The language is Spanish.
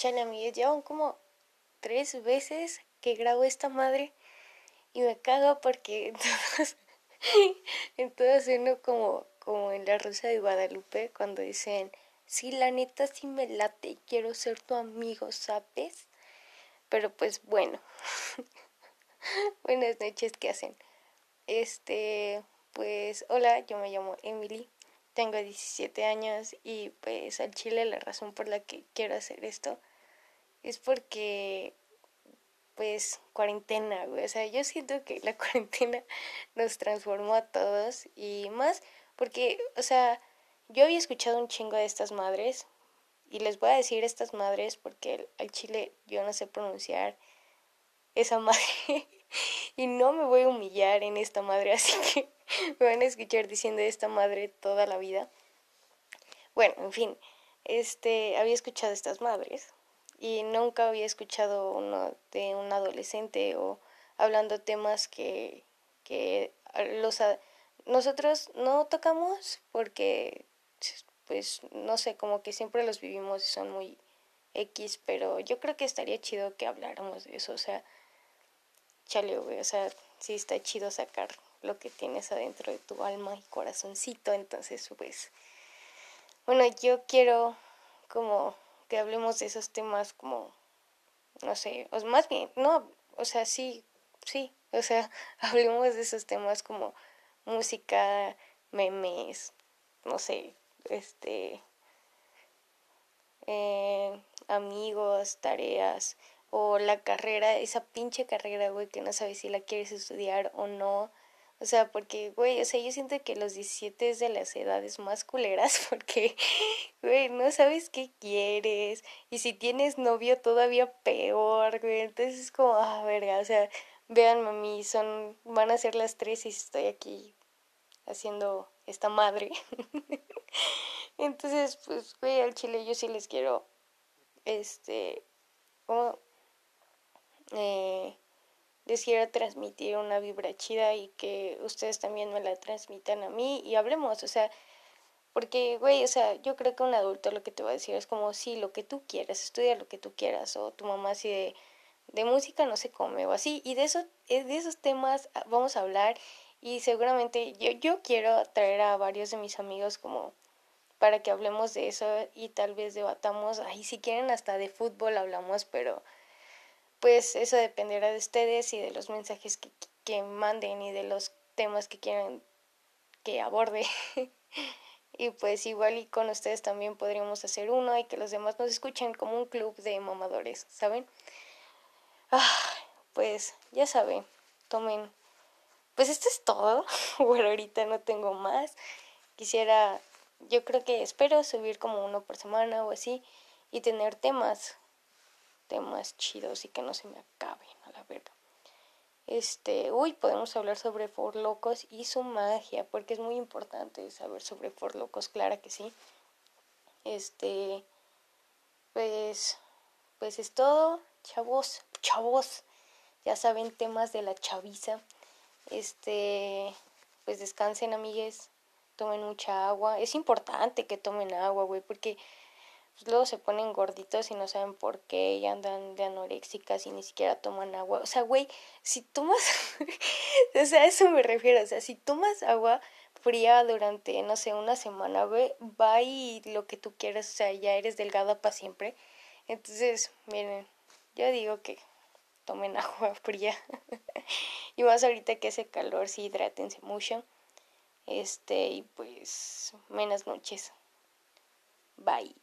chale, amigues, llevan como tres veces que grabo esta madre y me cago porque en todas sueno como, como en La Rosa de Guadalupe cuando dicen, sí, la neta sí me late quiero ser tu amigo, ¿sabes? Pero pues bueno, buenas noches, ¿qué hacen? Este, pues hola, yo me llamo Emily, tengo 17 años y pues al chile la razón por la que quiero hacer esto es porque pues cuarentena, güey. O sea, yo siento que la cuarentena nos transformó a todos y más porque, o sea, yo había escuchado un chingo de estas madres y les voy a decir estas madres porque al chile yo no sé pronunciar esa madre y no me voy a humillar en esta madre, así que me van a escuchar diciendo esta madre toda la vida. Bueno, en fin, este, había escuchado estas madres y nunca había escuchado uno de un adolescente o hablando temas que, que los nosotros no tocamos porque pues no sé, como que siempre los vivimos y son muy X, pero yo creo que estaría chido que habláramos de eso, o sea, chale, güey, o sea, sí está chido sacar lo que tienes adentro de tu alma y corazoncito, entonces pues bueno, yo quiero como que hablemos de esos temas como, no sé, o más bien, no, o sea, sí, sí, o sea, hablemos de esos temas como música, memes, no sé, este, eh, amigos, tareas, o la carrera, esa pinche carrera, güey, que no sabes si la quieres estudiar o no, o sea, porque, güey, o sea, yo siento que los 17 es de las edades más culeras porque, güey, no sabes qué quieres. Y si tienes novio, todavía peor, güey. Entonces es como, ah, verga, o sea, vean, mami, son, van a ser las tres y estoy aquí haciendo esta madre. Entonces, pues, güey, al chile yo sí les quiero, este, como, eh, les transmitir una vibra chida y que ustedes también me la transmitan a mí y hablemos, o sea, porque, güey, o sea, yo creo que un adulto lo que te va a decir es como, sí, lo que tú quieras, estudia lo que tú quieras, o tu mamá así de, de música no se come, o así, y de, eso, eh, de esos temas ah, vamos a hablar y seguramente yo, yo quiero traer a varios de mis amigos como para que hablemos de eso y tal vez debatamos, ahí si quieren hasta de fútbol hablamos, pero pues eso dependerá de ustedes y de los mensajes que, que manden y de los temas que quieran que aborde. y pues igual y con ustedes también podríamos hacer uno y que los demás nos escuchen como un club de mamadores, ¿saben? Ah, pues ya saben, tomen. Pues esto es todo. bueno, ahorita no tengo más. Quisiera, yo creo que espero subir como uno por semana o así y tener temas temas chidos y que no se me acaben a la verga. Este, uy, podemos hablar sobre For Locos y su magia, porque es muy importante saber sobre For Locos, clara que sí. Este, pues, pues es todo, chavos, chavos, ya saben temas de la chaviza. Este, pues descansen, amigues, tomen mucha agua. Es importante que tomen agua, güey, porque pues luego se ponen gorditos y no saben por qué y andan de anoréxicas y ni siquiera toman agua. O sea, güey, si tomas, o sea, a eso me refiero, o sea, si tomas agua fría durante, no sé, una semana, güey, va y lo que tú quieras, o sea, ya eres delgada para siempre. Entonces, miren, yo digo que tomen agua fría. y más ahorita que hace calor, sí, hidrátense mucho. Este, y pues, buenas noches. Bye.